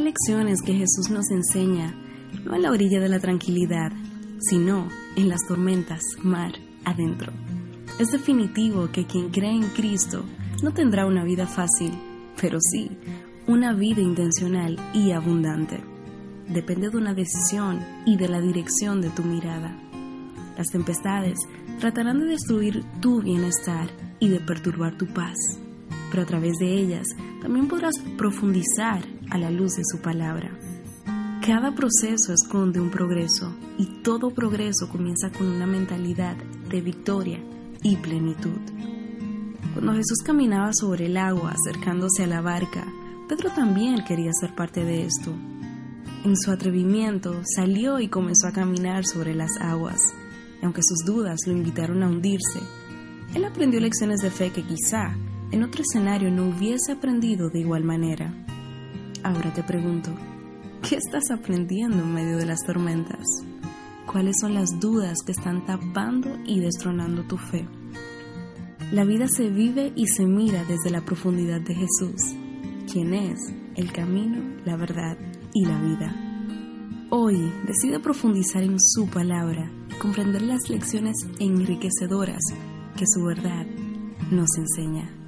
Hay lecciones que Jesús nos enseña, no en la orilla de la tranquilidad, sino en las tormentas, mar adentro. Es definitivo que quien cree en Cristo no tendrá una vida fácil, pero sí una vida intencional y abundante. Depende de una decisión y de la dirección de tu mirada. Las tempestades tratarán de destruir tu bienestar y de perturbar tu paz, pero a través de ellas también podrás profundizar a la luz de su palabra. Cada proceso esconde un progreso y todo progreso comienza con una mentalidad de victoria y plenitud. Cuando Jesús caminaba sobre el agua acercándose a la barca, Pedro también quería ser parte de esto. En su atrevimiento salió y comenzó a caminar sobre las aguas, y aunque sus dudas lo invitaron a hundirse, él aprendió lecciones de fe que quizá en otro escenario no hubiese aprendido de igual manera. Ahora te pregunto, ¿qué estás aprendiendo en medio de las tormentas? ¿Cuáles son las dudas que están tapando y destronando tu fe? La vida se vive y se mira desde la profundidad de Jesús, quien es el camino, la verdad y la vida. Hoy decide profundizar en su palabra comprender las lecciones enriquecedoras que su verdad nos enseña.